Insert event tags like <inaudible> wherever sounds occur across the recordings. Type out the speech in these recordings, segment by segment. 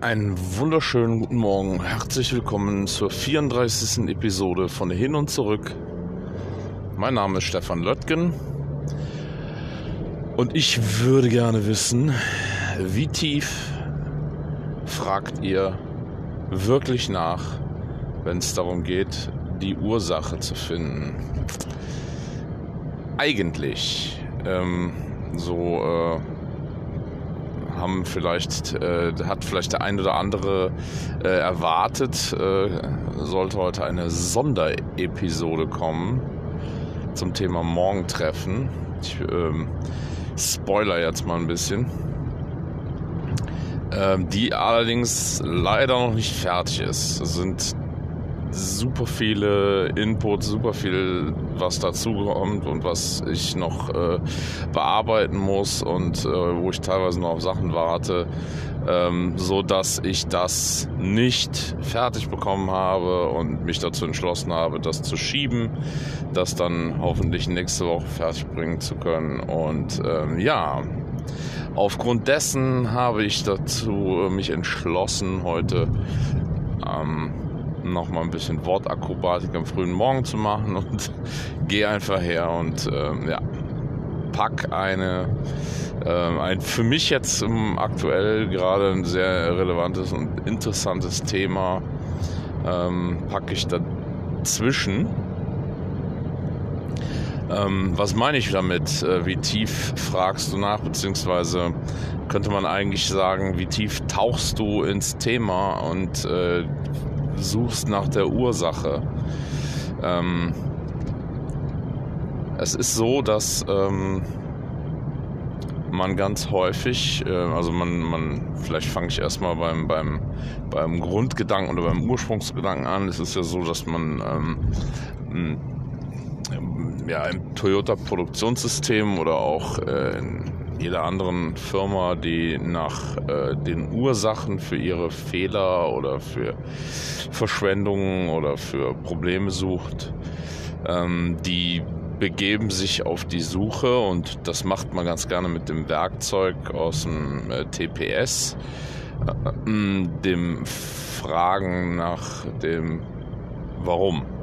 Einen wunderschönen guten Morgen. Herzlich willkommen zur 34. Episode von Hin und Zurück. Mein Name ist Stefan Löttgen und ich würde gerne wissen, wie tief fragt ihr wirklich nach, wenn es darum geht, die Ursache zu finden? Eigentlich ähm, so äh, haben vielleicht, äh, hat vielleicht der ein oder andere äh, erwartet, äh, sollte heute eine Sonderepisode kommen zum Thema Morgentreffen. Ich ähm, spoiler jetzt mal ein bisschen. Ähm, die allerdings leider noch nicht fertig ist. Es sind super viele Inputs, super viel, was dazukommt und was ich noch äh, bearbeiten muss und äh, wo ich teilweise noch auf Sachen warte, ähm, so dass ich das nicht fertig bekommen habe und mich dazu entschlossen habe, das zu schieben, das dann hoffentlich nächste Woche fertig bringen zu können und ähm, ja. Aufgrund dessen habe ich dazu äh, mich entschlossen, heute ähm, noch mal ein bisschen Wortakrobatik am frühen Morgen zu machen und <laughs> gehe einfach her und äh, ja, pack eine, äh, ein für mich jetzt um, aktuell gerade ein sehr relevantes und interessantes Thema, ähm, packe ich dazwischen. Ähm, was meine ich damit? Äh, wie tief fragst du nach, beziehungsweise könnte man eigentlich sagen, wie tief tauchst du ins Thema und äh, suchst nach der Ursache. Ähm, es ist so, dass ähm, man ganz häufig, äh, also man, man, vielleicht fange ich erstmal beim, beim, beim Grundgedanken oder beim Ursprungsgedanken an. Es ist ja so, dass man ähm, ja, im Toyota-Produktionssystem oder auch äh, in jeder anderen Firma, die nach äh, den Ursachen für ihre Fehler oder für Verschwendungen oder für Probleme sucht, ähm, die begeben sich auf die Suche und das macht man ganz gerne mit dem Werkzeug aus dem äh, TPS, äh, dem Fragen nach dem Warum.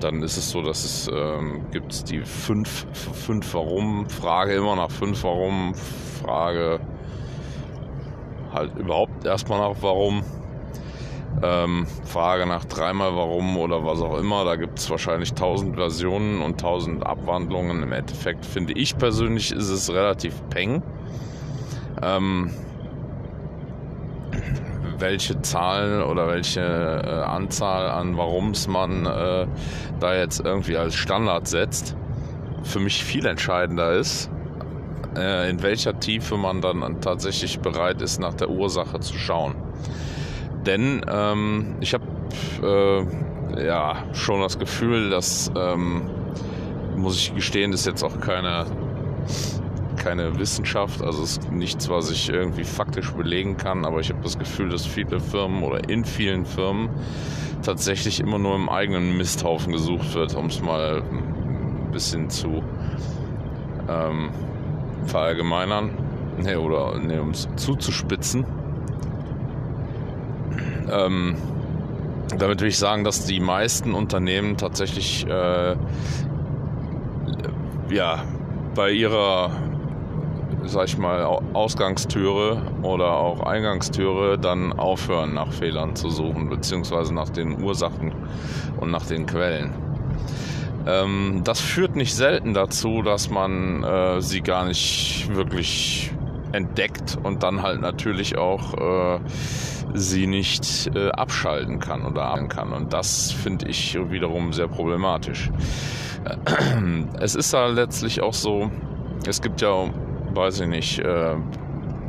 Dann ist es so, dass es ähm, gibt die fünf, fünf Warum-Frage, immer nach fünf Warum-Frage, halt überhaupt erstmal nach Warum. Ähm, Frage nach dreimal Warum oder was auch immer. Da gibt es wahrscheinlich tausend Versionen und tausend Abwandlungen. Im Endeffekt finde ich persönlich ist es relativ peng. Ähm, welche Zahlen oder welche äh, Anzahl an Warums man äh, da jetzt irgendwie als Standard setzt, für mich viel entscheidender ist, äh, in welcher Tiefe man dann tatsächlich bereit ist, nach der Ursache zu schauen. Denn ähm, ich habe äh, ja schon das Gefühl, dass, ähm, muss ich gestehen, ist jetzt auch keine keine Wissenschaft, also es ist nichts, was ich irgendwie faktisch belegen kann, aber ich habe das Gefühl, dass viele Firmen oder in vielen Firmen tatsächlich immer nur im eigenen Misthaufen gesucht wird, um es mal ein bisschen zu ähm, verallgemeinern nee, oder nee, um es zuzuspitzen. Ähm, damit will ich sagen, dass die meisten Unternehmen tatsächlich äh, ja, bei ihrer sag ich mal, Ausgangstüre oder auch Eingangstüre dann aufhören, nach Fehlern zu suchen, beziehungsweise nach den Ursachen und nach den Quellen. Ähm, das führt nicht selten dazu, dass man äh, sie gar nicht wirklich entdeckt und dann halt natürlich auch äh, sie nicht äh, abschalten kann oder abschalten kann. Und das finde ich wiederum sehr problematisch. <clears throat> Es ist da letztlich auch so, es gibt ja weiß ich nicht, äh,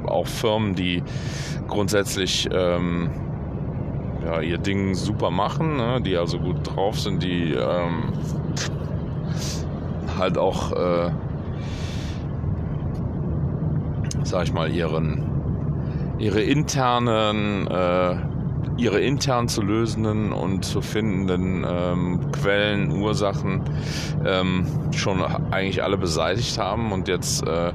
auch Firmen, die grundsätzlich ähm, ja, ihr Ding super machen, ne? die also gut drauf sind, die ähm, halt auch, äh, sag ich mal, ihren, ihre internen äh, ihre intern zu lösenden und zu findenden ähm, Quellen, Ursachen ähm, schon eigentlich alle beseitigt haben und jetzt äh,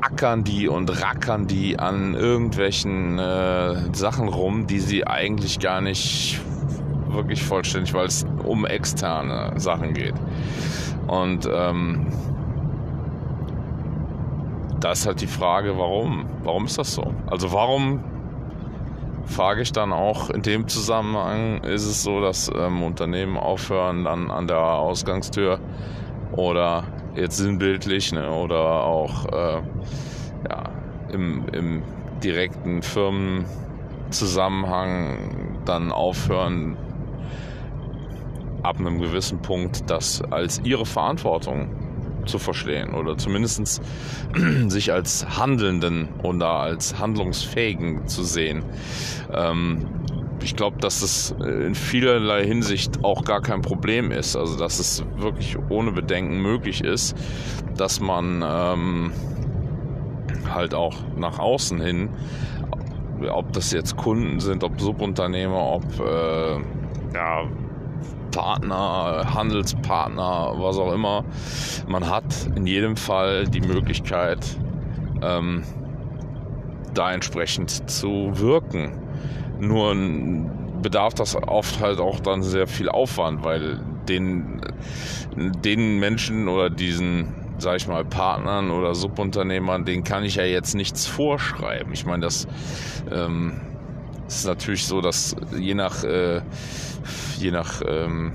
ackern die und rackern die an irgendwelchen äh, Sachen rum, die sie eigentlich gar nicht wirklich vollständig, weil es um externe Sachen geht. Und ähm, da ist halt die Frage, warum? Warum ist das so? Also warum frage ich dann auch in dem Zusammenhang, ist es so, dass ähm, Unternehmen aufhören dann an der Ausgangstür oder jetzt sinnbildlich ne, oder auch äh, ja, im, im direkten Firmenzusammenhang dann aufhören, ab einem gewissen Punkt das als ihre Verantwortung zu verstehen oder zumindest <clears throat> sich als Handelnden oder als Handlungsfähigen zu sehen. Ähm, ich glaube, dass es in vielerlei Hinsicht auch gar kein Problem ist. Also, dass es wirklich ohne Bedenken möglich ist, dass man ähm, halt auch nach außen hin, ob das jetzt Kunden sind, ob Subunternehmer, ob äh, ja, Partner, Handelspartner, was auch immer. Man hat in jedem Fall die Möglichkeit, ähm, da entsprechend zu wirken. Nur bedarf das oft halt auch dann sehr viel Aufwand, weil den, den Menschen oder diesen, sag ich mal, Partnern oder Subunternehmern, denen kann ich ja jetzt nichts vorschreiben. Ich meine, das ähm, ist natürlich so, dass je nach äh, je nach ähm,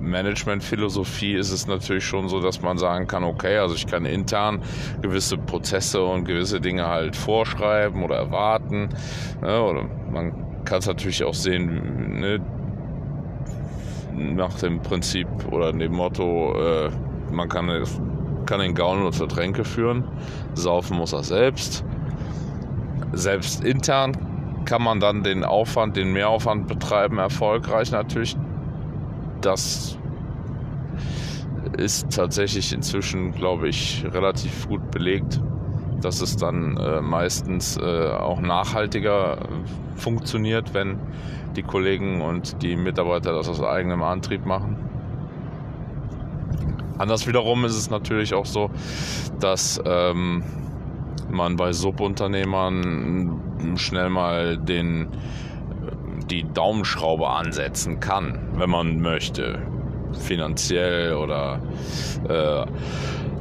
Managementphilosophie ist es natürlich schon so, dass man sagen kann, okay, also ich kann intern gewisse Prozesse und gewisse Dinge halt vorschreiben oder erwarten. Ne, oder man kann es natürlich auch sehen, ne, nach dem Prinzip oder dem Motto, äh, man kann, kann den nur zur Tränke führen, saufen muss er selbst. Selbst intern kann man dann den Aufwand, den Mehraufwand betreiben, erfolgreich natürlich. Das ist tatsächlich inzwischen, glaube ich, relativ gut belegt, dass es dann äh, meistens äh, auch nachhaltiger äh, funktioniert, wenn die Kollegen und die Mitarbeiter das aus eigenem Antrieb machen. Anders wiederum ist es natürlich auch so, dass ähm, man bei Subunternehmern schnell mal den, die Daumenschraube ansetzen kann, wenn man möchte. Finanziell oder äh,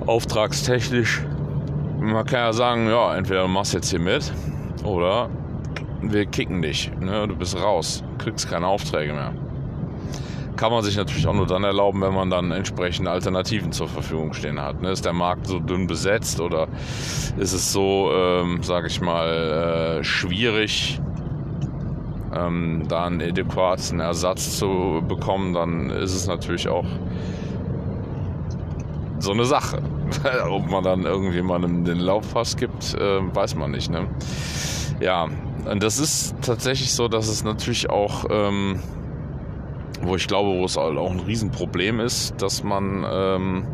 auftragstechnisch. Man kann ja sagen, ja, entweder du machst jetzt hier mit oder wir kicken dich. Ne? Du bist raus, kriegst keine Aufträge mehr kann man sich natürlich auch nur dann erlauben, wenn man dann entsprechende Alternativen zur Verfügung stehen hat. Ne? Ist der Markt so dünn besetzt oder ist es so, ähm, sage ich mal, äh, schwierig, ähm, da einen adäquaten Ersatz zu bekommen, dann ist es natürlich auch so eine Sache. <laughs> Ob man dann irgendjemandem den Laufpass gibt, äh, weiß man nicht. Ne? Ja, und das ist tatsächlich so, dass es natürlich auch ähm, wo ich glaube, wo es halt auch ein Riesenproblem ist, dass man ähm,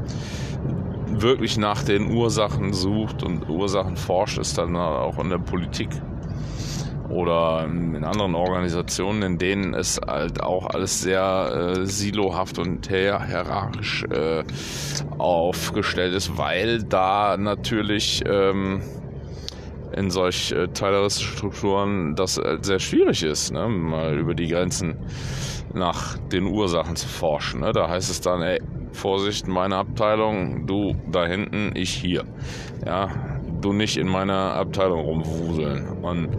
wirklich nach den Ursachen sucht und Ursachen forscht, ist dann auch in der Politik oder in anderen Organisationen, in denen es halt auch alles sehr äh, silohaft und hierarchisch äh, aufgestellt ist, weil da natürlich ähm, in solch äh, Strukturen das äh, sehr schwierig ist, ne? mal über die Grenzen nach den Ursachen zu forschen. Ne? Da heißt es dann, ey, Vorsicht, meine Abteilung, du da hinten, ich hier. Ja, du nicht in meiner Abteilung rumwuseln. Und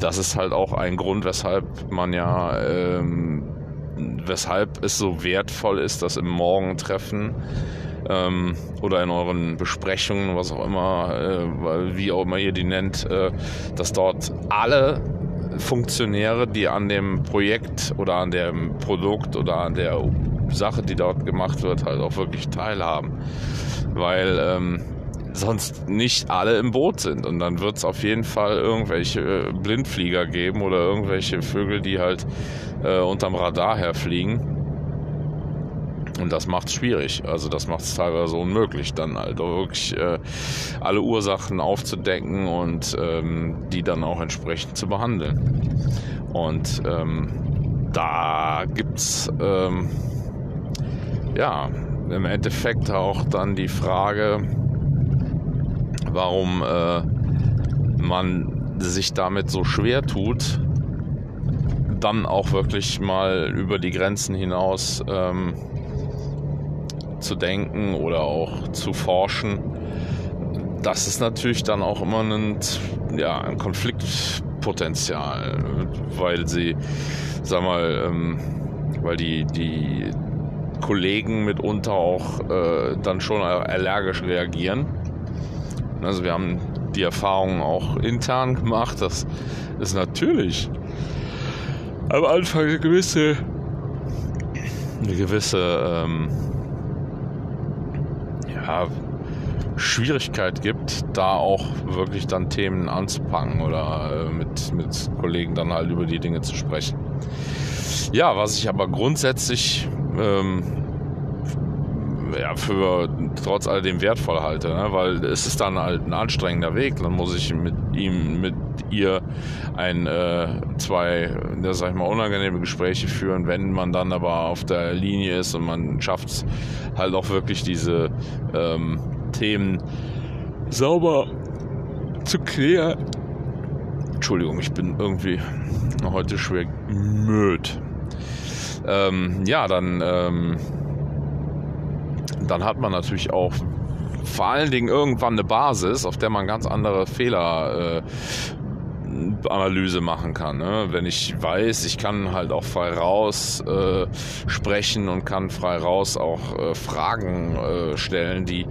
das ist halt auch ein Grund, weshalb man ja, ähm, weshalb es so wertvoll ist, dass im Morgentreffen ähm, oder in euren Besprechungen, was auch immer, äh, wie auch immer ihr die nennt, äh, dass dort alle Funktionäre, die an dem Projekt oder an dem Produkt oder an der Sache, die dort gemacht wird, halt auch wirklich teilhaben. Weil ähm, sonst nicht alle im Boot sind. Und dann wird es auf jeden Fall irgendwelche Blindflieger geben oder irgendwelche Vögel, die halt äh, unterm Radar herfliegen. Und das macht es schwierig. Also das macht es teilweise unmöglich, dann halt wirklich äh, alle Ursachen aufzudecken und ähm, die dann auch entsprechend zu behandeln. Und ähm, da gibt es ähm, ja im Endeffekt auch dann die Frage, warum äh, man sich damit so schwer tut, dann auch wirklich mal über die Grenzen hinaus ähm, zu denken oder auch zu forschen. Das ist natürlich dann auch immer ein, ja, ein Konfliktpotenzial, weil sie, sag mal, ähm, weil die, die Kollegen mitunter auch äh, dann schon allergisch reagieren. Also wir haben die Erfahrung auch intern gemacht, dass es natürlich am Anfang eine gewisse, eine gewisse ähm, ja, Schwierigkeit gibt, da auch wirklich dann Themen anzupacken oder äh, mit, mit Kollegen dann halt über die Dinge zu sprechen. Ja, was ich aber grundsätzlich ähm, ja, für trotz alledem wertvoll halte, ne? weil es ist dann halt ein anstrengender Weg. Dann muss ich mit ihm, mit ihr ein, äh, zwei, ja, sag ich mal, unangenehme Gespräche führen, wenn man dann aber auf der Linie ist und man schafft es halt auch wirklich diese ähm, Themen sauber zu klären. Entschuldigung, ich bin irgendwie heute schwer müd. Ähm, ja, dann ähm, dann hat man natürlich auch vor allen Dingen irgendwann eine Basis, auf der man ganz andere Fehler äh, Analyse machen kann. Ne? Wenn ich weiß, ich kann halt auch frei raus äh, sprechen und kann frei raus auch äh, Fragen äh, stellen, die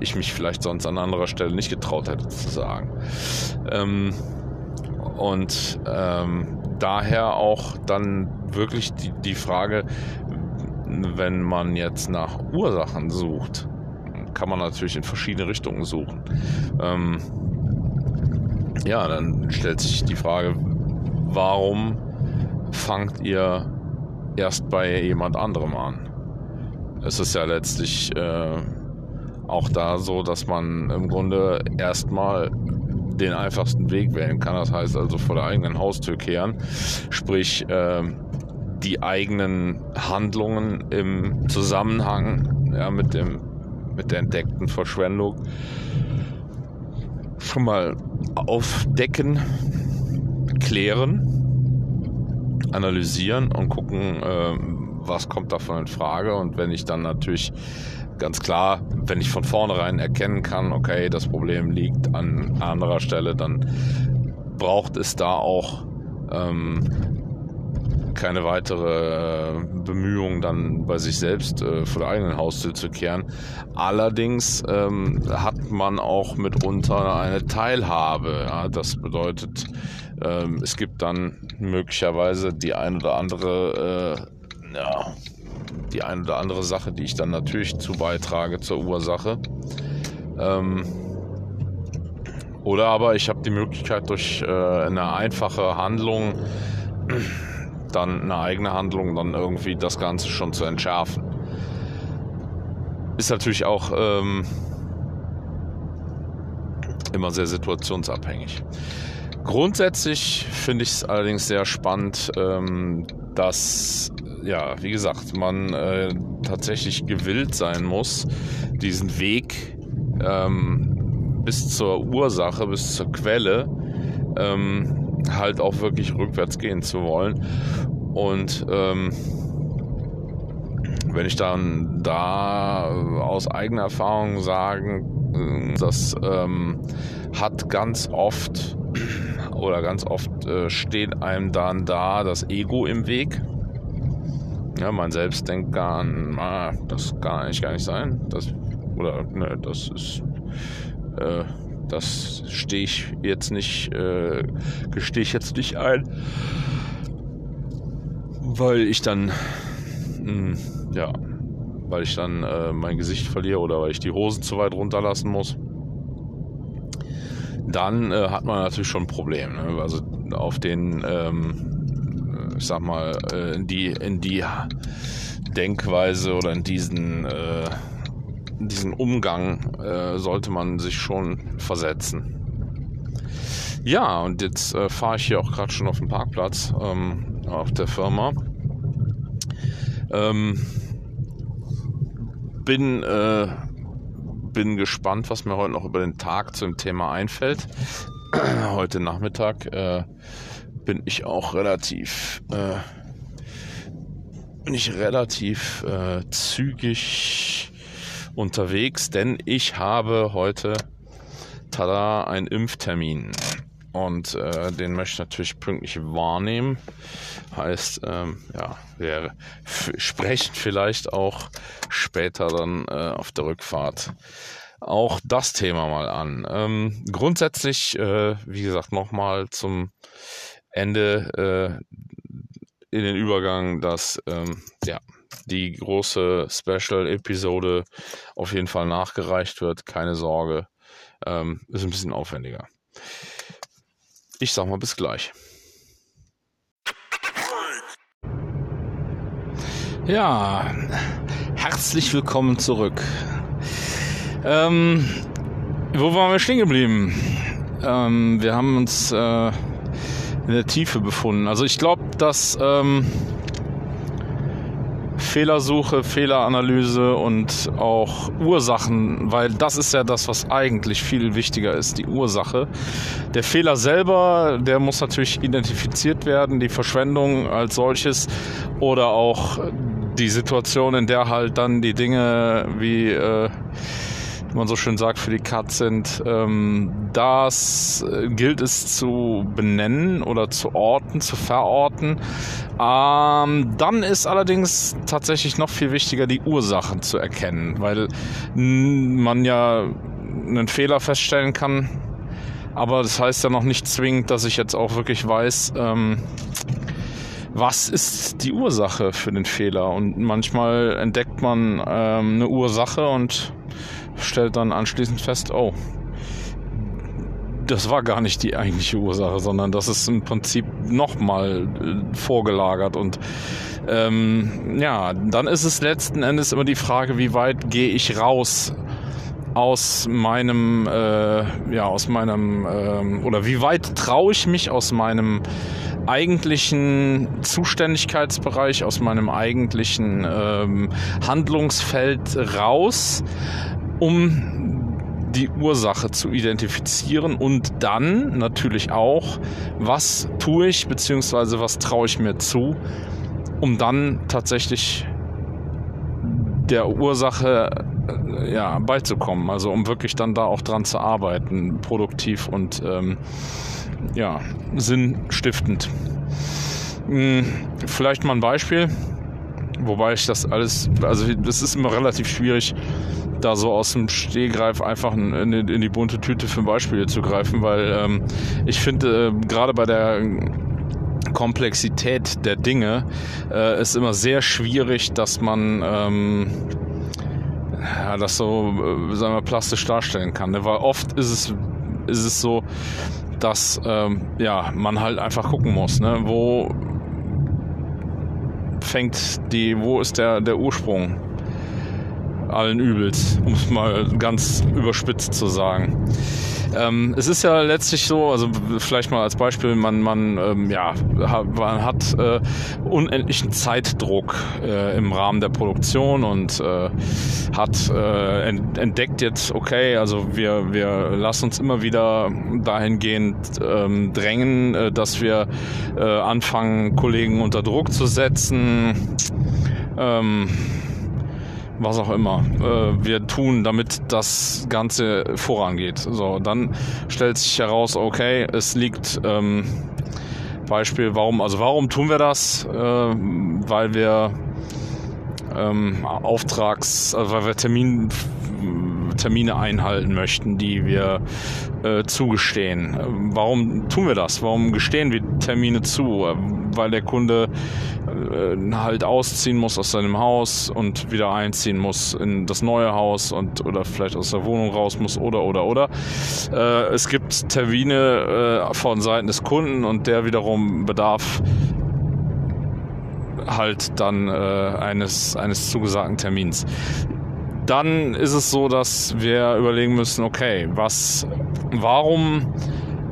ich mich vielleicht sonst an anderer Stelle nicht getraut hätte zu sagen. Ähm, und ähm, daher auch dann wirklich die, die Frage, wenn man jetzt nach Ursachen sucht, kann man natürlich in verschiedene Richtungen suchen. Ähm, ja, dann stellt sich die Frage, warum fangt ihr erst bei jemand anderem an? Es ist ja letztlich äh, auch da so, dass man im Grunde erstmal den einfachsten Weg wählen kann. Das heißt also vor der eigenen Haustür kehren. Sprich, äh, die eigenen Handlungen im Zusammenhang ja, mit, dem, mit der entdeckten Verschwendung schon mal aufdecken, klären, analysieren und gucken, äh, was kommt davon in Frage. Und wenn ich dann natürlich ganz klar, wenn ich von vornherein erkennen kann, okay, das Problem liegt an anderer Stelle, dann braucht es da auch ähm, keine weitere äh, Bemühung, dann bei sich selbst äh, vor der eigenen Haustür zu kehren. Allerdings ähm, hat man auch mitunter eine Teilhabe. Ja? Das bedeutet, ähm, es gibt dann möglicherweise die ein oder andere, äh, ja, die ein oder andere Sache, die ich dann natürlich zu beitrage zur Ursache. Ähm, oder aber ich habe die Möglichkeit durch äh, eine einfache Handlung dann eine eigene Handlung, dann irgendwie das Ganze schon zu entschärfen. Ist natürlich auch ähm, immer sehr situationsabhängig. Grundsätzlich finde ich es allerdings sehr spannend, ähm, dass, ja, wie gesagt, man äh, tatsächlich gewillt sein muss, diesen Weg ähm, bis zur Ursache, bis zur Quelle ähm, halt auch wirklich rückwärts gehen zu wollen. Und ähm, wenn ich dann da aus eigener Erfahrung sagen, das ähm, hat ganz oft <clears throat> oder ganz oft äh, steht einem dann da das Ego im Weg. Ja, man selbst denkt gar an, ah, das kann eigentlich gar nicht sein. Das, oder ne, das ist äh, das stehe ich jetzt nicht, äh, gestehe ich jetzt nicht ein, weil ich dann, mh, hm, ja, weil ich dann äh, mein Gesicht verliere oder weil ich die Hosen zu weit runterlassen muss. Dann äh, hat man natürlich schon ein Problem. Ne? Also auf den, ähm, ich sag mal, äh, in die, in die Denkweise oder in diesen, äh, diesen Umgang äh, sollte man sich schon versetzen. Ja, und jetzt äh, fahre ich hier auch gerade schon auf dem Parkplatz ähm, auf der Firma. Ähm, bin, äh, bin gespannt, was mir heute noch über den Tag zum Thema einfällt. <clears throat> heute Nachmittag äh, bin ich auch relativ, äh, bin ich relativ äh, zügig unterwegs, denn ich habe heute tada, einen Impftermin und äh, den möchte ich natürlich pünktlich wahrnehmen. Heißt, ähm, ja, wir sprechen vielleicht auch später dann äh, auf der Rückfahrt auch das Thema mal an. Ähm, grundsätzlich, äh, wie gesagt, nochmal zum Ende äh, in den Übergang, dass ähm, ja, die große Special-Episode auf jeden Fall nachgereicht wird. Keine Sorge, ähm, ist ein bisschen aufwendiger. Ich sag mal bis gleich. Ja, herzlich willkommen zurück. Ähm, wo waren wir stehen geblieben? Ähm, wir haben uns äh, in der Tiefe befunden. Also ich glaube, dass ähm, Fehlersuche, Fehleranalyse und auch Ursachen, weil das ist ja das, was eigentlich viel wichtiger ist, die Ursache. Der Fehler selber, der muss natürlich identifiziert werden, die Verschwendung als solches oder auch die Situation, in der halt dann die Dinge wie äh, wie man so schön sagt, für die Katz sind. Ähm, das äh, gilt es zu benennen oder zu orten, zu verorten. Ähm, dann ist allerdings tatsächlich noch viel wichtiger, die Ursachen zu erkennen, weil man ja einen Fehler feststellen kann. Aber das heißt ja noch nicht zwingend, dass ich jetzt auch wirklich weiß, ähm, was ist die Ursache für den Fehler. Und manchmal entdeckt man ähm, eine Ursache und stellt dann anschließend fest, oh, das war gar nicht die eigentliche Ursache, sondern das ist im Prinzip nochmal äh, vorgelagert. Und ähm, ja, dann ist es letzten Endes immer die Frage, wie weit gehe ich raus aus meinem, äh, ja, aus meinem, äh, oder wie weit traue ich mich aus meinem eigentlichen Zuständigkeitsbereich, aus meinem eigentlichen ähm, Handlungsfeld raus um die Ursache zu identifizieren und dann natürlich auch, was tue ich bzw. was traue ich mir zu, um dann tatsächlich der Ursache äh, ja, beizukommen. Also um wirklich dann da auch dran zu arbeiten, produktiv und ähm, ja, sinnstiftend. Hm, vielleicht mal ein Beispiel, wobei ich das alles, also das ist immer relativ schwierig, da so aus dem Stehgreif einfach in, in, die bunte Tüte für Beispiele zu greifen, weil ähm, ich finde, äh, gerade bei der Komplexität der Dinge äh, ist immer sehr schwierig, dass man ähm, ja, das so äh, sagen wir, plastisch darstellen kann. Ne? Weil oft ist es, ist es so, dass ähm, ja, man halt einfach gucken muss, ne? wo fängt die, wo ist der, der Ursprung allen Übels, um es mal ganz überspitzt zu sagen. Ähm, es ist ja letztlich so, also vielleicht mal als Beispiel, man, man, ähm, ja, man hat äh, unendlichen Zeitdruck äh, im Rahmen der Produktion und äh, hat äh, entdeckt jetzt, okay, also wir, wir lassen uns immer wieder dahingehend ähm, drängen, äh, dass wir äh, anfangen, Kollegen unter Druck zu setzen. Ähm, was auch immer äh, wir tun, damit das Ganze vorangeht. So, dann stellt sich heraus, okay, es liegt ähm, Beispiel, warum, also warum tun wir das? Äh, weil wir ähm, Auftrags, also weil wir Termin, Termine einhalten möchten, die wir äh, zugestehen. Warum tun wir das? Warum gestehen wir Termine zu? Weil der Kunde äh, halt ausziehen muss aus seinem Haus und wieder einziehen muss in das neue Haus und oder vielleicht aus der Wohnung raus muss oder oder oder. Äh, es gibt Termine äh, von Seiten des Kunden und der wiederum bedarf halt dann äh, eines, eines zugesagten Termins. Dann ist es so, dass wir überlegen müssen, okay, was, warum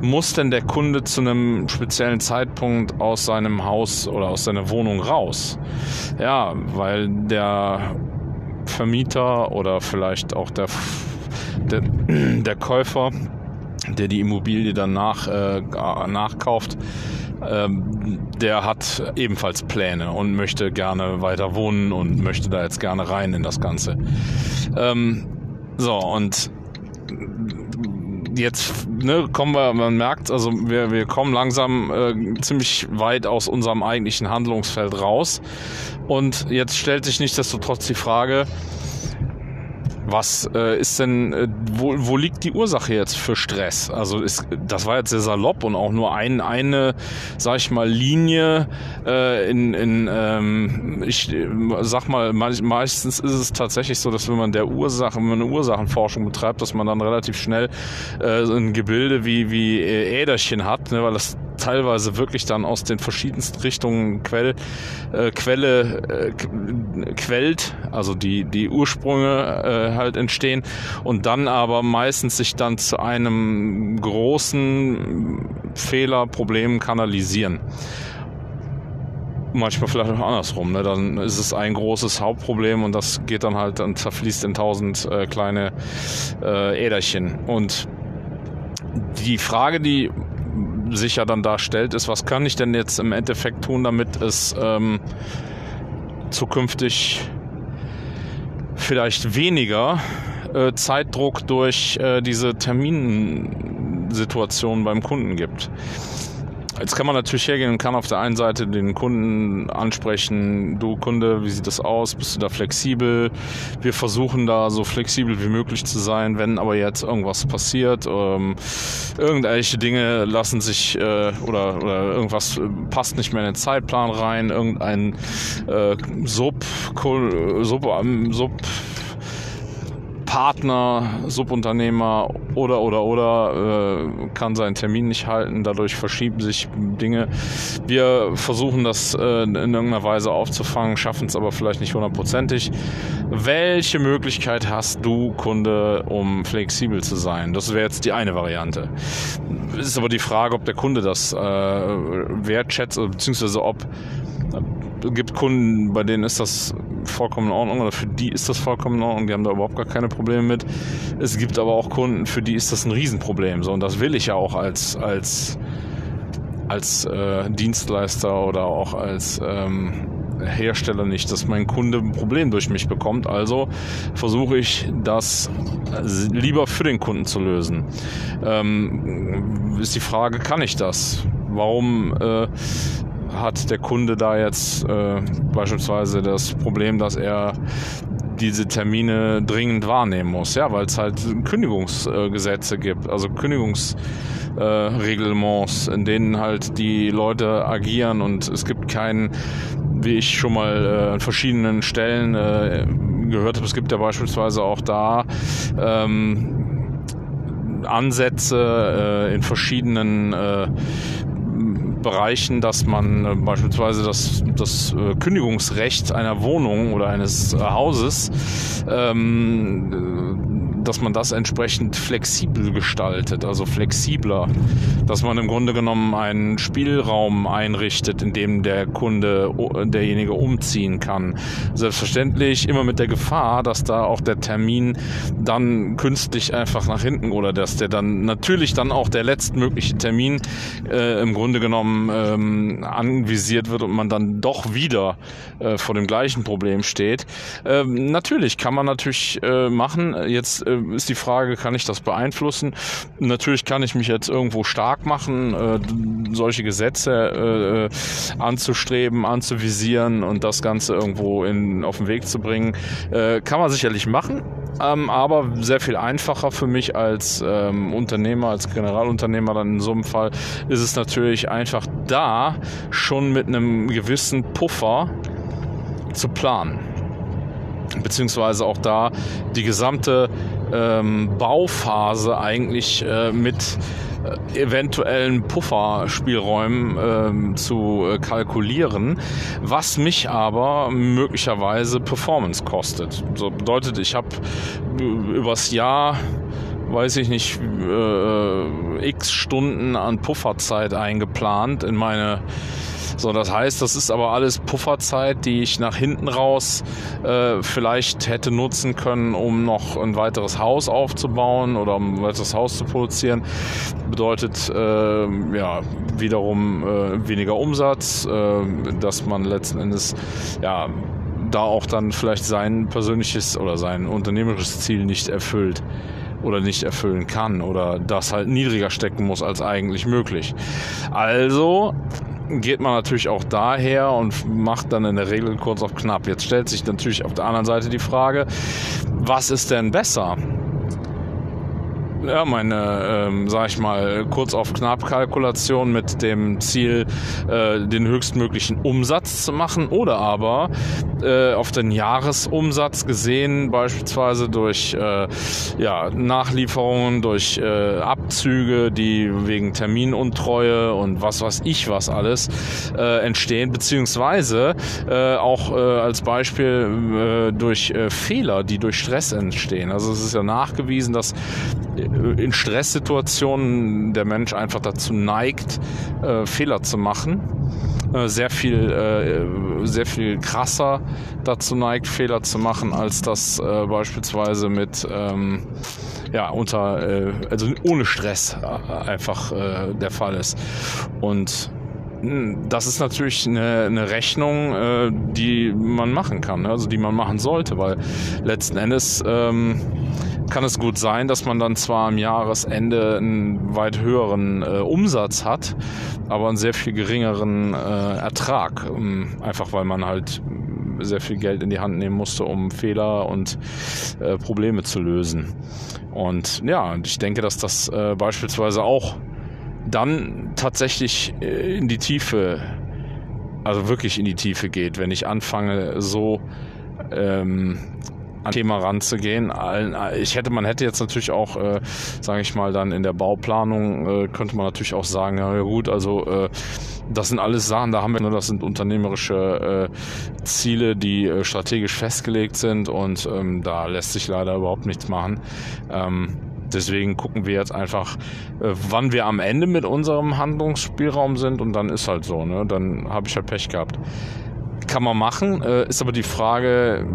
muss denn der Kunde zu einem speziellen Zeitpunkt aus seinem Haus oder aus seiner Wohnung raus? Ja, weil der Vermieter oder vielleicht auch der, der, der Käufer, der die Immobilie dann nach, äh, nachkauft, ähm, der hat ebenfalls Pläne und möchte gerne weiter wohnen und möchte da jetzt gerne rein in das Ganze. Ähm, so, und jetzt ne, kommen wir, man merkt, also wir, wir kommen langsam äh, ziemlich weit aus unserem eigentlichen Handlungsfeld raus. Und jetzt stellt sich nichtsdestotrotz die Frage, was äh, ist denn, äh, wo, wo liegt die Ursache jetzt für Stress? Also ist, das war jetzt sehr salopp und auch nur ein, eine, sag ich mal, Linie äh, in, in ähm, ich sag mal, meistens ist es tatsächlich so, dass wenn man der Ursache, wenn man eine Ursachenforschung betreibt, dass man dann relativ schnell äh, ein Gebilde wie, wie äh, Äderchen hat, ne, weil das teilweise wirklich dann aus den verschiedensten Richtungen Quell, äh, Quelle äh, quellt, also die, die Ursprünge äh, halt entstehen und dann aber meistens sich dann zu einem großen Fehler, Problem kanalisieren manchmal vielleicht auch andersrum. Ne? Dann ist es ein großes Hauptproblem und das geht dann halt und zerfließt in tausend äh, kleine äh, Äderchen. Und die Frage, die sich ja dann darstellt, ist, was kann ich denn jetzt im Endeffekt tun, damit es ähm, zukünftig vielleicht weniger äh, Zeitdruck durch äh, diese Terminsituation beim Kunden gibt. Jetzt kann man natürlich hergehen und kann auf der einen Seite den Kunden ansprechen, du Kunde, wie sieht das aus? Bist du da flexibel? Wir versuchen da so flexibel wie möglich zu sein, wenn aber jetzt irgendwas passiert, ähm, irgendwelche Dinge lassen sich äh, oder, oder irgendwas passt nicht mehr in den Zeitplan rein, irgendein äh, Sub, Sub, Sub Partner, Subunternehmer oder oder oder äh, kann seinen Termin nicht halten, dadurch verschieben sich Dinge. Wir versuchen das äh, in irgendeiner Weise aufzufangen, schaffen es aber vielleicht nicht hundertprozentig. Welche Möglichkeit hast du, Kunde, um flexibel zu sein? Das wäre jetzt die eine Variante. Es ist aber die Frage, ob der Kunde das äh, wertschätzt, beziehungsweise ob gibt Kunden, bei denen ist das vollkommen in Ordnung oder für die ist das vollkommen in Ordnung, die haben da überhaupt gar keine Probleme mit. Es gibt aber auch Kunden, für die ist das ein Riesenproblem. So, und das will ich ja auch als, als, als äh, Dienstleister oder auch als ähm, Hersteller nicht, dass mein Kunde ein Problem durch mich bekommt. Also versuche ich das lieber für den Kunden zu lösen. Ähm, ist die Frage, kann ich das? Warum äh, hat der Kunde da jetzt äh, beispielsweise das Problem, dass er diese Termine dringend wahrnehmen muss, ja, weil es halt Kündigungsgesetze gibt, also Kündigungsreglements, äh, in denen halt die Leute agieren und es gibt keinen, wie ich schon mal äh, an verschiedenen Stellen äh, gehört habe, es gibt ja beispielsweise auch da ähm, Ansätze äh, in verschiedenen äh, Bereichen, dass man äh, beispielsweise das, das äh, Kündigungsrecht einer Wohnung oder eines äh, Hauses ähm, dass man das entsprechend flexibel gestaltet, also flexibler, dass man im Grunde genommen einen Spielraum einrichtet, in dem der Kunde, derjenige umziehen kann. Selbstverständlich immer mit der Gefahr, dass da auch der Termin dann künstlich einfach nach hinten oder dass der dann natürlich dann auch der letztmögliche Termin äh, im Grunde genommen ähm, anvisiert wird und man dann doch wieder äh, vor dem gleichen Problem steht. Ähm, natürlich kann man natürlich äh, machen. Jetzt äh, ist die Frage, kann ich das beeinflussen? Natürlich kann ich mich jetzt irgendwo stark machen, äh, solche Gesetze äh, anzustreben, anzuvisieren und das Ganze irgendwo in, auf den Weg zu bringen. Äh, kann man sicherlich machen, ähm, aber sehr viel einfacher für mich als ähm, Unternehmer, als Generalunternehmer dann in so einem Fall ist es natürlich einfach da schon mit einem gewissen Puffer zu planen beziehungsweise auch da die gesamte ähm, Bauphase eigentlich äh, mit äh, eventuellen Pufferspielräumen ähm, zu äh, kalkulieren, was mich aber möglicherweise Performance kostet. So bedeutet, ich habe übers Jahr weiß ich nicht, äh, x Stunden an Pufferzeit eingeplant in meine so, das heißt, das ist aber alles Pufferzeit, die ich nach hinten raus äh, vielleicht hätte nutzen können, um noch ein weiteres Haus aufzubauen oder um ein weiteres Haus zu produzieren. Bedeutet äh, ja wiederum äh, weniger Umsatz, äh, dass man letzten Endes ja da auch dann vielleicht sein persönliches oder sein unternehmerisches Ziel nicht erfüllt oder nicht erfüllen kann oder das halt niedriger stecken muss als eigentlich möglich. Also geht man natürlich auch daher und macht dann in der Regel kurz auf knapp. Jetzt stellt sich natürlich auf der anderen Seite die Frage, was ist denn besser? ja, meine, ähm, sag ich mal, kurz auf knapp Kalkulation mit dem Ziel, äh, den höchstmöglichen Umsatz zu machen oder aber äh, auf den Jahresumsatz gesehen, beispielsweise durch äh, ja, Nachlieferungen, durch äh, Abzüge, die wegen Terminuntreue und was weiß ich was alles äh, entstehen, beziehungsweise äh, auch äh, als Beispiel äh, durch äh, Fehler, die durch Stress entstehen. Also es ist ja nachgewiesen, dass in Stresssituationen der Mensch einfach dazu neigt, äh, Fehler zu machen. Äh, sehr viel, äh, sehr viel krasser dazu neigt, Fehler zu machen, als das äh, beispielsweise mit ähm, ja, unter, äh, also ohne Stress äh, einfach der Fall ist. Und hm, das ist natürlich eine, eine Rechnung, äh, die man machen kann, ne? also die man machen sollte, weil letzten Endes ähm, kann es gut sein, dass man dann zwar am Jahresende einen weit höheren äh, Umsatz hat, aber einen sehr viel geringeren äh, Ertrag, ähm, einfach weil man halt sehr viel Geld in die Hand nehmen musste, um Fehler und äh, Probleme zu lösen. Und ja, ich denke, dass das äh, beispielsweise auch dann tatsächlich äh, in die Tiefe, also wirklich in die Tiefe geht, wenn ich anfange, so ähm, an Thema ranzugehen. Ich hätte, man hätte jetzt natürlich auch, äh, sage ich mal, dann in der Bauplanung äh, könnte man natürlich auch sagen, ja gut, also äh, das sind alles Sachen, da haben wir nur, das sind unternehmerische äh, Ziele, die äh, strategisch festgelegt sind und ähm, da lässt sich leider überhaupt nichts machen. Ähm, deswegen gucken wir jetzt einfach, äh, wann wir am Ende mit unserem Handlungsspielraum sind und dann ist halt so, ne? Dann habe ich halt Pech gehabt. Kann man machen, äh, ist aber die Frage,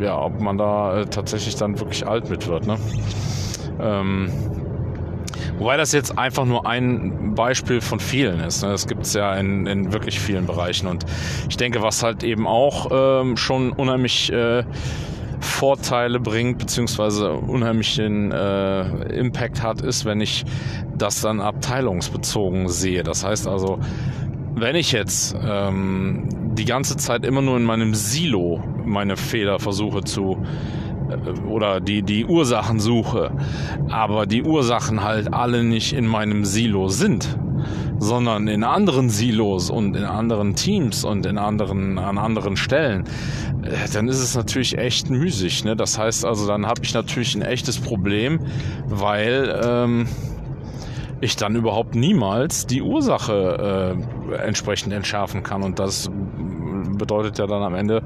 ja, ob man da äh, tatsächlich dann wirklich alt mit wird, ne? Ähm, Wobei das jetzt einfach nur ein Beispiel von vielen ist. Ne? Das gibt es ja in, in, wirklich vielen Bereichen. Und ich denke, was halt eben auch ähm, schon unheimlich äh, Vorteile bringt, beziehungsweise unheimlichen äh, Impact hat, ist, wenn ich das dann abteilungsbezogen sehe. Das heißt also, wenn ich jetzt ähm, die ganze Zeit immer nur in meinem Silo meine Fehler versuche zu oder die, die Ursachen suche, aber die Ursachen halt alle nicht in meinem Silo sind, sondern in anderen Silos und in anderen Teams und in anderen, an anderen Stellen, äh, dann ist es natürlich echt müßig. Ne? Das heißt also, dann habe ich natürlich ein echtes Problem, weil ähm, ich dann überhaupt niemals die Ursache äh, entsprechend entschärfen kann. Und das bedeutet ja dann am Ende,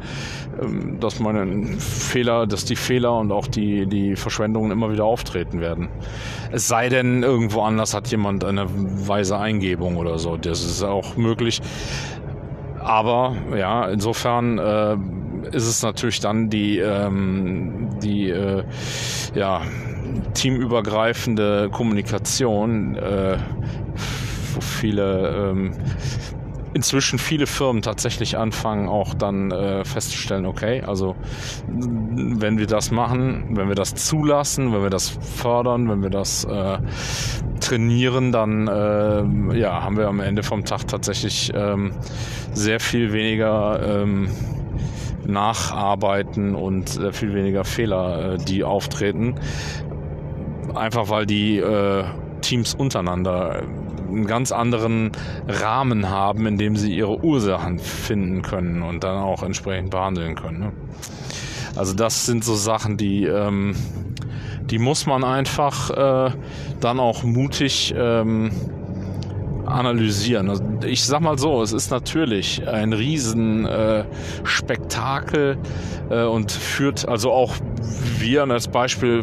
ähm, dass meine Fehler, dass die Fehler und auch die, die Verschwendungen immer wieder auftreten werden. Es sei denn, irgendwo anders hat jemand eine weise Eingebung oder so. Das ist auch möglich. Aber ja, insofern äh, ist es natürlich dann die, ähm, die äh, ja, teamübergreifende Kommunikation, äh, wo viele ähm, inzwischen viele Firmen tatsächlich anfangen, auch dann äh, festzustellen, okay, also wenn wir das machen, wenn wir das zulassen, wenn wir das fördern, wenn wir das äh, trainieren, dann äh, ja, haben wir am Ende vom Tag tatsächlich ähm, sehr viel weniger ähm, Nacharbeiten und sehr viel weniger Fehler, äh, die auftreten. Einfach weil die äh, Teams untereinander einen ganz anderen Rahmen haben, in dem sie ihre Ursachen finden können und dann auch entsprechend behandeln können. Ne? Also das sind so Sachen, die, ähm, die muss man einfach äh, dann auch mutig ähm, analysieren. Also ich sag mal so, es ist natürlich ein Riesenspektakel äh, äh, und führt also auch wir als Beispiel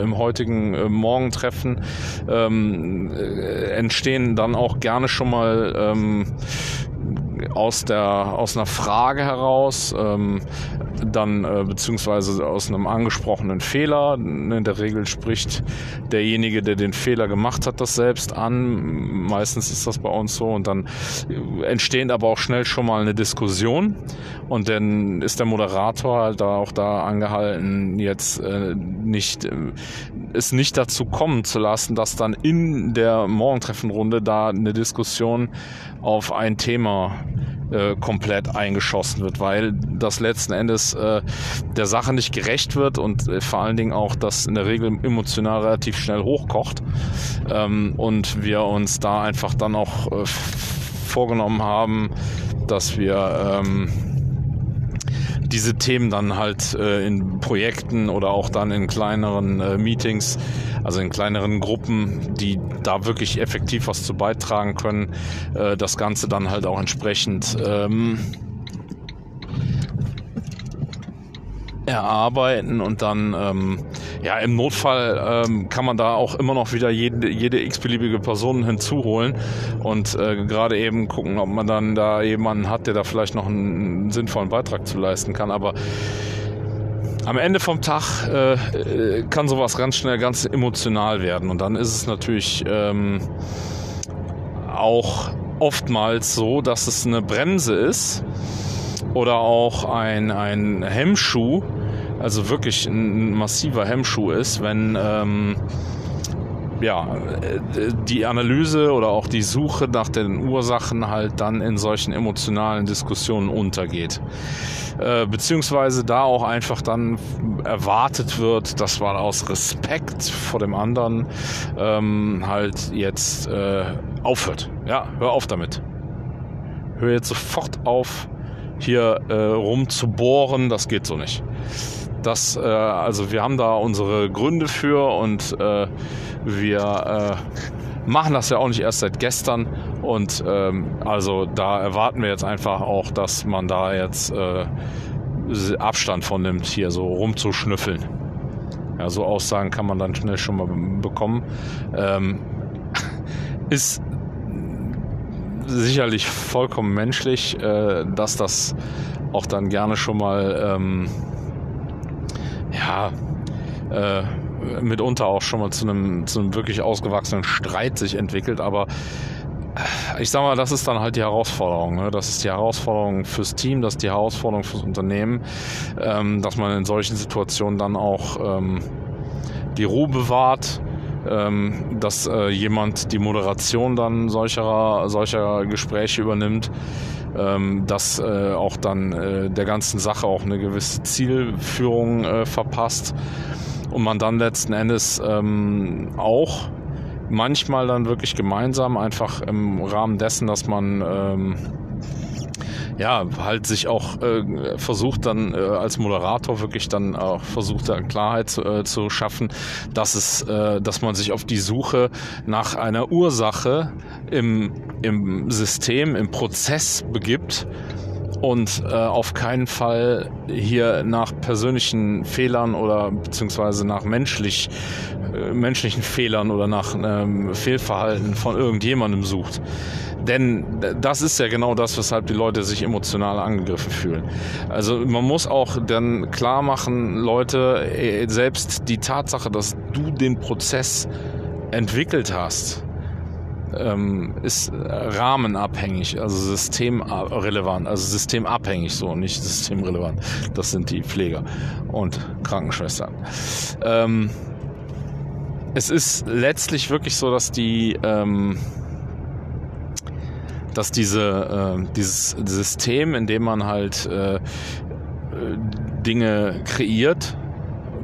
im heutigen äh, Morgentreffen ähm, äh, entstehen dann auch gerne schon mal ähm, aus der aus einer Frage heraus. Ähm, dann äh, beziehungsweise aus einem angesprochenen Fehler. In der Regel spricht derjenige, der den Fehler gemacht hat, das selbst an. Meistens ist das bei uns so und dann entstehen aber auch schnell schon mal eine Diskussion und dann ist der Moderator halt da auch da angehalten, jetzt äh, nicht äh, es nicht dazu kommen zu lassen, dass dann in der Morgentreffenrunde da eine Diskussion auf ein Thema äh, komplett eingeschossen wird, weil das letzten Endes äh, der Sache nicht gerecht wird und äh, vor allen Dingen auch das in der Regel emotional relativ schnell hochkocht ähm, und wir uns da einfach dann auch äh, vorgenommen haben, dass wir ähm, diese Themen dann halt äh, in Projekten oder auch dann in kleineren äh, Meetings, also in kleineren Gruppen, die da wirklich effektiv was zu beitragen können, äh, das Ganze dann halt auch entsprechend ähm, erarbeiten und dann ähm, ja im Notfall ähm, kann man da auch immer noch wieder jede, jede x-beliebige Person hinzuholen und äh, gerade eben gucken, ob man dann da jemanden hat, der da vielleicht noch einen sinnvollen Beitrag zu leisten kann. Aber am Ende vom Tag äh, äh kann sowas ganz schnell ganz emotional werden und dann ist es natürlich ähm, auch oftmals so, dass es eine Bremse ist oder auch ein, ein Hemmschuh, also wirklich ein massiver Hemmschuh ist, wenn ähm, ja, die Analyse oder auch die Suche nach den Ursachen halt dann in solchen emotionalen Diskussionen untergeht. Äh, beziehungsweise da auch einfach dann erwartet wird, dass man aus Respekt vor dem anderen ähm, halt jetzt äh, aufhört. Ja, hör auf damit. Hör jetzt sofort auf, hier äh, rum zu bohren, das geht so nicht. Das, äh, also wir haben da unsere Gründe für und äh, wir äh, machen das ja auch nicht erst seit gestern und ähm, also da erwarten wir jetzt einfach auch, dass man da jetzt äh, Abstand von nimmt, hier so rumzuschnüffeln. Ja, so Aussagen kann man dann schnell schon mal bekommen. Ähm, <laughs> ist sicherlich vollkommen menschlich, äh, dass das auch dann gerne schon mal ähm, ja äh, mitunter auch schon mal zu einem, zu wirklich ausgewachsenen Streit sich entwickelt, aber äh, ich sag mal, das ist dann halt die Herausforderung. Ne? Das ist die Herausforderung fürs Team, das ist die Herausforderung fürs Unternehmen, ähm, dass man in solchen Situationen dann auch ähm, die Ruhe bewahrt, ähm, dass äh, jemand die Moderation dann solcher, solcher Gespräche übernimmt, ähm, dass äh, auch dann äh, der ganzen Sache auch eine gewisse Zielführung äh, verpasst. Und man dann letzten Endes ähm, auch manchmal dann wirklich gemeinsam einfach im Rahmen dessen, dass man ähm, ja, halt sich auch äh, versucht dann äh, als Moderator wirklich dann auch versucht da Klarheit zu, äh, zu schaffen, dass es, äh, dass man sich auf die Suche nach einer Ursache im, im System, im Prozess begibt und äh, auf keinen Fall hier nach persönlichen Fehlern oder beziehungsweise nach menschlich, äh, menschlichen Fehlern oder nach ähm, Fehlverhalten von irgendjemandem sucht. Denn das ist ja genau das, weshalb die Leute sich emotional angegriffen fühlen. Also man muss auch dann klar machen, Leute, äh, selbst die Tatsache, dass du den Prozess entwickelt hast, ähm, ist rahmenabhängig, also systemrelevant, also systemabhängig so, nicht systemrelevant. Das sind die Pfleger und Krankenschwestern. Ähm, es ist letztlich wirklich so, dass die ähm, dass diese, äh, dieses System, in dem man halt äh, Dinge kreiert,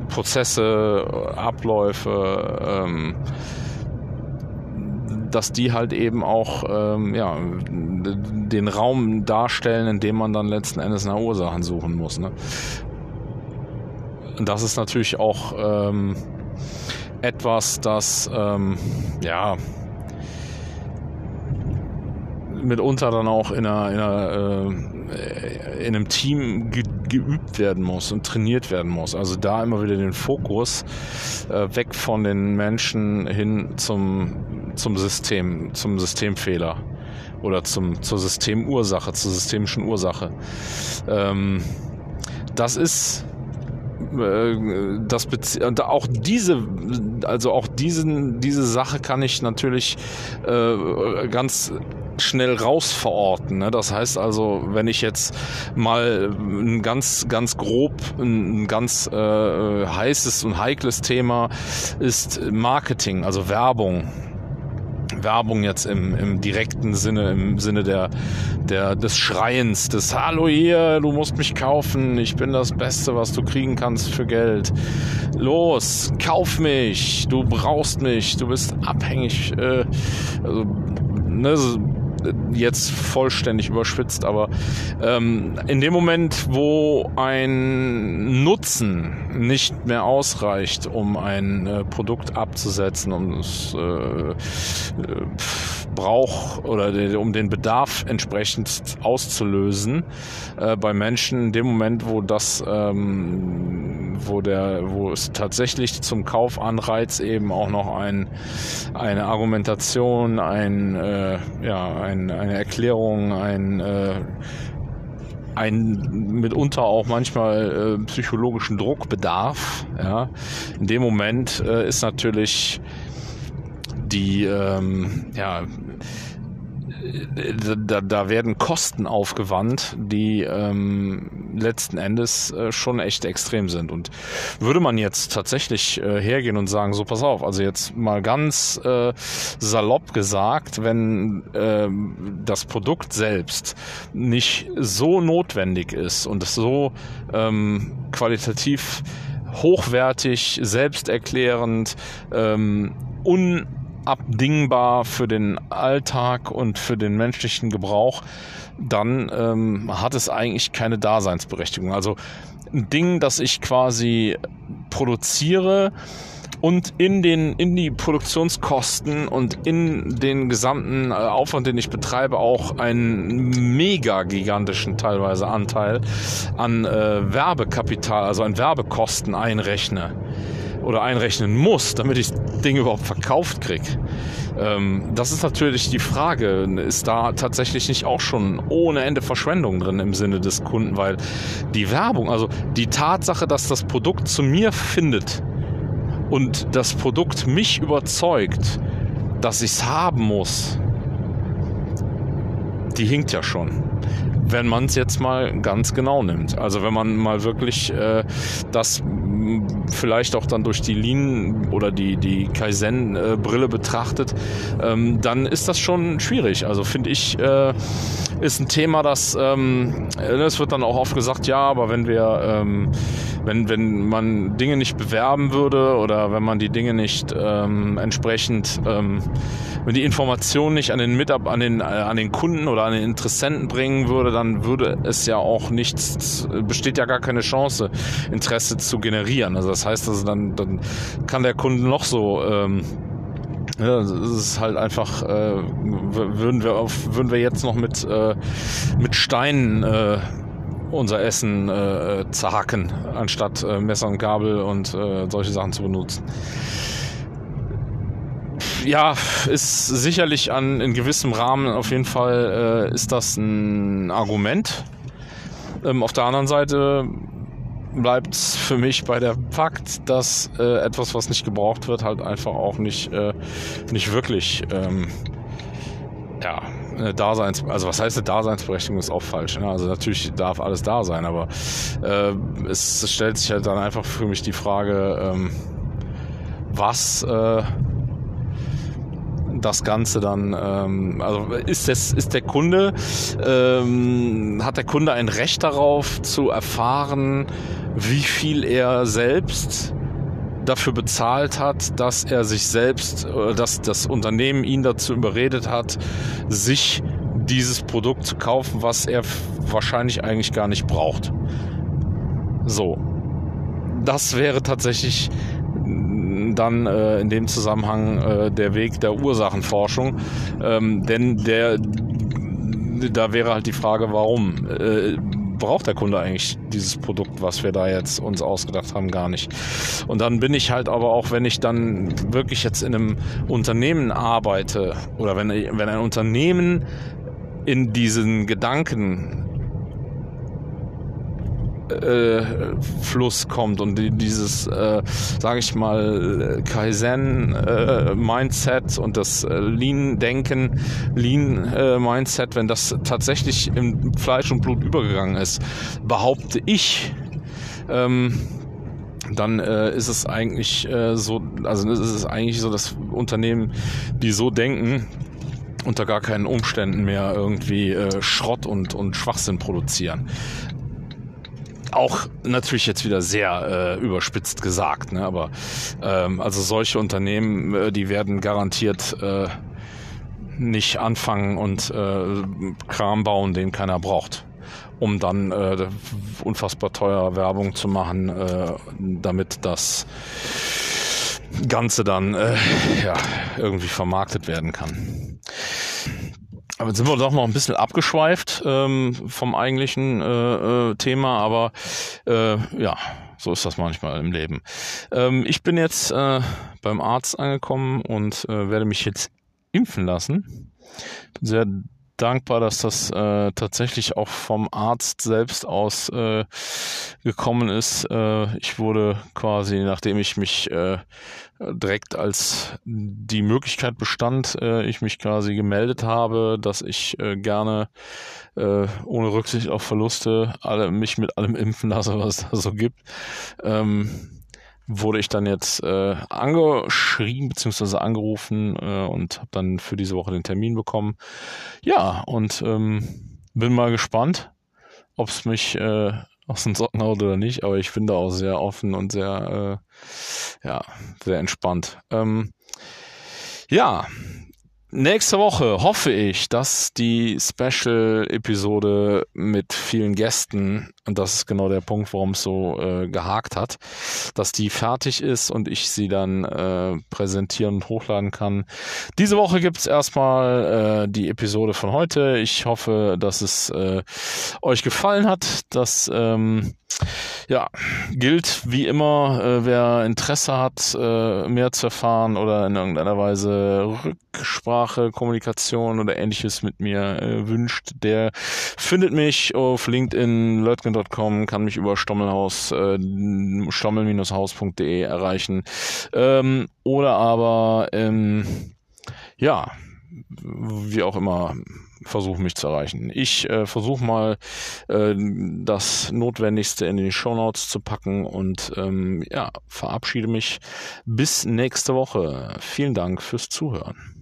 Prozesse, Abläufe, ähm, dass die halt eben auch ähm, ja, den Raum darstellen, in dem man dann letzten Endes nach Ursachen suchen muss. Ne? Das ist natürlich auch ähm, etwas, das ähm, ja mitunter dann auch in, einer, in, einer, äh, in einem Team ge geübt werden muss und trainiert werden muss. Also da immer wieder den Fokus äh, weg von den Menschen hin zum, zum System, zum Systemfehler oder zum, zur Systemursache, zur systemischen Ursache. Ähm, das ist äh, das und auch diese, also auch diesen, diese Sache kann ich natürlich äh, ganz schnell raus verorten. Ne? Das heißt also, wenn ich jetzt mal ein ganz, ganz grob, ein ganz äh, heißes und heikles Thema ist Marketing, also Werbung. Werbung jetzt im, im direkten Sinne, im Sinne der, der, des Schreiens, des Hallo hier, du musst mich kaufen, ich bin das Beste, was du kriegen kannst für Geld. Los, kauf mich, du brauchst mich, du bist abhängig. Äh, also, ne, jetzt vollständig überspitzt, aber ähm, in dem Moment, wo ein Nutzen nicht mehr ausreicht, um ein äh, Produkt abzusetzen, um es äh, äh Brauch oder den, um den Bedarf entsprechend auszulösen äh, bei Menschen, in dem Moment, wo das, ähm, wo der, wo es tatsächlich zum Kaufanreiz eben auch noch ein, eine Argumentation, ein, äh, ja, ein, eine Erklärung, ein äh, ein mitunter auch manchmal äh, psychologischen Druckbedarf. Ja. In dem Moment äh, ist natürlich die ähm, ja da, da werden Kosten aufgewandt, die ähm, letzten Endes äh, schon echt extrem sind. Und würde man jetzt tatsächlich äh, hergehen und sagen, so pass auf, also jetzt mal ganz äh, salopp gesagt, wenn äh, das Produkt selbst nicht so notwendig ist und es so ähm, qualitativ hochwertig, selbsterklärend, ähm, un unabdingbar für den Alltag und für den menschlichen Gebrauch, dann ähm, hat es eigentlich keine Daseinsberechtigung. Also ein Ding, das ich quasi produziere und in den in die Produktionskosten und in den gesamten äh, Aufwand, den ich betreibe, auch einen mega gigantischen teilweise Anteil an äh, Werbekapital, also an Werbekosten einrechne oder einrechnen muss, damit ich das Ding überhaupt verkauft kriege. Ähm, das ist natürlich die Frage, ist da tatsächlich nicht auch schon ohne Ende Verschwendung drin im Sinne des Kunden, weil die Werbung, also die Tatsache, dass das Produkt zu mir findet und das Produkt mich überzeugt, dass ich es haben muss, die hinkt ja schon wenn man es jetzt mal ganz genau nimmt. Also wenn man mal wirklich äh, das vielleicht auch dann durch die Lean oder die, die Kaizen-Brille betrachtet, ähm, dann ist das schon schwierig. Also finde ich, äh, ist ein Thema, das, ähm, es wird dann auch oft gesagt, ja, aber wenn wir, ähm, wenn, wenn man Dinge nicht bewerben würde oder wenn man die Dinge nicht ähm, entsprechend, ähm, wenn die Informationen nicht an den Mitab an den, äh, an den Kunden oder an den Interessenten bringen würde, dann würde es ja auch nichts, besteht ja gar keine Chance, Interesse zu generieren. Also das heißt, also dann, dann kann der Kunde noch so ähm, ja, es ist halt einfach, äh, würden wir auf, würden wir jetzt noch mit, äh, mit Steinen äh, unser Essen äh, zerhacken, anstatt äh, Messer und Gabel und äh, solche Sachen zu benutzen. Ja, ist sicherlich an in gewissem Rahmen auf jeden Fall äh, ist das ein Argument. Ähm, auf der anderen Seite bleibt für mich bei der Fakt, dass äh, etwas, was nicht gebraucht wird, halt einfach auch nicht, äh, nicht wirklich ähm, ja, eine Daseins, also was heißt eine Daseinsberechtigung ist auch falsch. Ne? Also natürlich darf alles da sein, aber äh, es, es stellt sich halt dann einfach für mich die Frage, ähm, was äh, das Ganze dann, ähm, also ist, das, ist der Kunde, ähm, hat der Kunde ein Recht darauf zu erfahren, wie viel er selbst dafür bezahlt hat, dass er sich selbst, dass das Unternehmen ihn dazu überredet hat, sich dieses Produkt zu kaufen, was er wahrscheinlich eigentlich gar nicht braucht. So. Das wäre tatsächlich dann äh, in dem Zusammenhang äh, der Weg der Ursachenforschung. Ähm, denn der, da wäre halt die Frage, warum? Äh, braucht der Kunde eigentlich dieses Produkt, was wir da jetzt uns ausgedacht haben, gar nicht. Und dann bin ich halt aber auch, wenn ich dann wirklich jetzt in einem Unternehmen arbeite oder wenn, wenn ein Unternehmen in diesen Gedanken äh, Fluss kommt und die, dieses, äh, sage ich mal, Kaizen-Mindset äh, und das äh, Lean-Denken, Lean-Mindset, wenn das tatsächlich in Fleisch und Blut übergegangen ist, behaupte ich, ähm, dann äh, ist es eigentlich äh, so, also ist es eigentlich so, dass Unternehmen, die so denken, unter gar keinen Umständen mehr irgendwie äh, Schrott und, und Schwachsinn produzieren auch natürlich jetzt wieder sehr äh, überspitzt gesagt, ne? aber ähm, also solche Unternehmen, äh, die werden garantiert äh, nicht anfangen und äh, Kram bauen, den keiner braucht, um dann äh, unfassbar teuer Werbung zu machen, äh, damit das Ganze dann äh, ja, irgendwie vermarktet werden kann. Aber jetzt sind wir doch noch ein bisschen abgeschweift ähm, vom eigentlichen äh, äh, Thema, aber äh, ja, so ist das manchmal im Leben. Ähm, ich bin jetzt äh, beim Arzt angekommen und äh, werde mich jetzt impfen lassen. Bin sehr dankbar, dass das äh, tatsächlich auch vom Arzt selbst aus äh, gekommen ist. Äh, ich wurde quasi, nachdem ich mich äh, direkt als die Möglichkeit bestand, äh, ich mich quasi gemeldet habe, dass ich äh, gerne äh, ohne Rücksicht auf Verluste alle, mich mit allem impfen lasse, was es da so gibt. Ähm, wurde ich dann jetzt äh, angeschrieben bzw. angerufen äh, und habe dann für diese Woche den Termin bekommen. Ja, und ähm, bin mal gespannt, ob es mich äh, aus den Socken haut oder nicht, aber ich bin da auch sehr offen und sehr, äh, ja, sehr entspannt. Ähm, ja, Nächste Woche hoffe ich, dass die Special-Episode mit vielen Gästen, und das ist genau der Punkt, warum es so äh, gehakt hat, dass die fertig ist und ich sie dann äh, präsentieren und hochladen kann. Diese Woche gibt's erstmal äh, die Episode von heute. Ich hoffe, dass es äh, euch gefallen hat, dass ähm, ja, gilt wie immer, äh, wer Interesse hat, äh, mehr zu erfahren oder in irgendeiner Weise Rücksprache, Kommunikation oder ähnliches mit mir äh, wünscht, der findet mich auf LinkedIn, leutgen.com, kann mich über Stommelhaus, äh, stommel-haus.de erreichen ähm, oder aber, ähm, ja, wie auch immer versuchen mich zu erreichen. Ich äh, versuche mal äh, das Notwendigste in die Show Notes zu packen und ähm, ja, verabschiede mich bis nächste Woche. Vielen Dank fürs Zuhören.